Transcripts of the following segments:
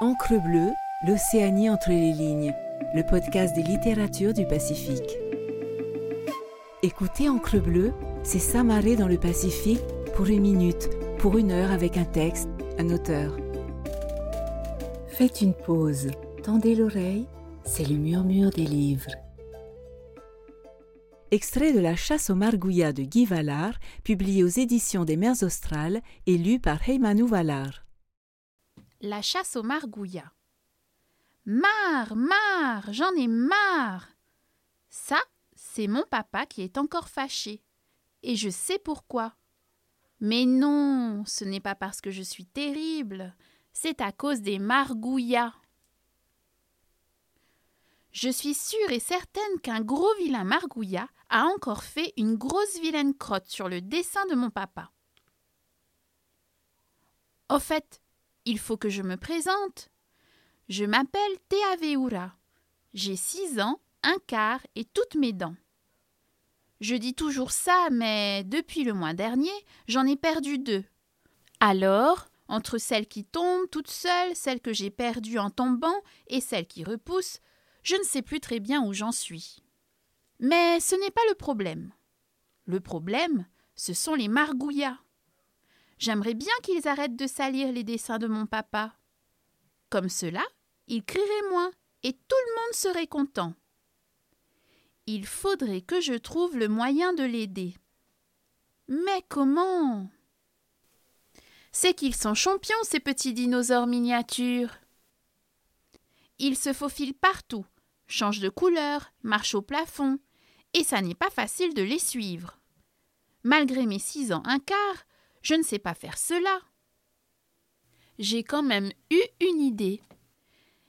Encre bleue, l'Océanie entre les lignes, le podcast des littératures du Pacifique. Écoutez Encre bleue, c'est s'amarrer dans le Pacifique pour une minute, pour une heure avec un texte, un auteur. Faites une pause, tendez l'oreille, c'est le murmure des livres. Extrait de La chasse au margouillat de Guy Vallard, publié aux éditions des Mers Australes et lu par Heymanu Vallard. La chasse au margouillat. Marre, marre, j'en ai marre. Ça, c'est mon papa qui est encore fâché. Et je sais pourquoi. Mais non, ce n'est pas parce que je suis terrible, c'est à cause des margouillats. Je suis sûre et certaine qu'un gros vilain margouillat a encore fait une grosse vilaine crotte sur le dessin de mon papa. Au fait, il faut que je me présente. Je m'appelle Théa Veoura. J'ai six ans, un quart et toutes mes dents. Je dis toujours ça, mais depuis le mois dernier, j'en ai perdu deux. Alors, entre celles qui tombent toutes seules, celles que j'ai perdues en tombant et celles qui repoussent, je ne sais plus très bien où j'en suis. Mais ce n'est pas le problème. Le problème, ce sont les margouillas. J'aimerais bien qu'ils arrêtent de salir les dessins de mon papa. Comme cela, il crierait moins et tout le monde serait content. Il faudrait que je trouve le moyen de l'aider. Mais comment? C'est qu'ils sont champions, ces petits dinosaures miniatures. Ils se faufilent partout, changent de couleur, marchent au plafond, et ça n'est pas facile de les suivre. Malgré mes six ans un quart, je ne sais pas faire cela. J'ai quand même eu une idée.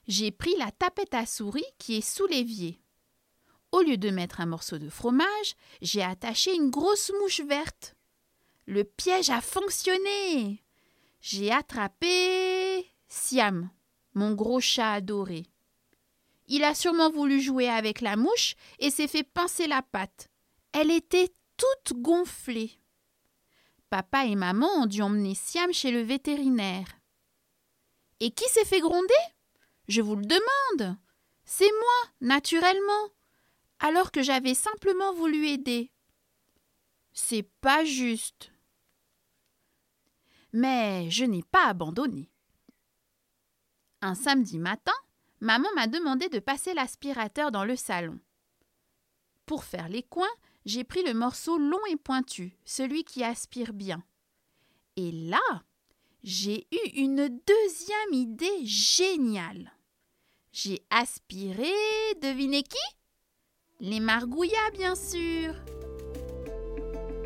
J'ai pris la tapette à souris qui est sous l'évier. Au lieu de mettre un morceau de fromage, j'ai attaché une grosse mouche verte. Le piège a fonctionné. J'ai attrapé Siam, mon gros chat adoré. Il a sûrement voulu jouer avec la mouche et s'est fait pincer la patte. Elle était toute gonflée. Papa et maman ont dû emmener Siam chez le vétérinaire. Et qui s'est fait gronder? Je vous le demande. C'est moi, naturellement, alors que j'avais simplement voulu aider. C'est pas juste. Mais je n'ai pas abandonné. Un samedi matin, maman m'a demandé de passer l'aspirateur dans le salon. Pour faire les coins, j'ai pris le morceau long et pointu, celui qui aspire bien. Et là, j'ai eu une deuxième idée géniale. J'ai aspiré, devinez qui? Les margouillas, bien sûr.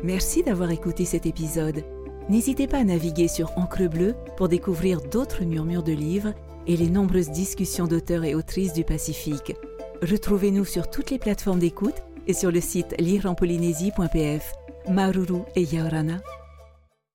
Merci d'avoir écouté cet épisode. N'hésitez pas à naviguer sur Encre Bleue pour découvrir d'autres murmures de livres et les nombreuses discussions d'auteurs et autrices du Pacifique. Retrouvez-nous sur toutes les plateformes d'écoute et sur le site lireenpolynésie.pf. Maruru et Yaorana.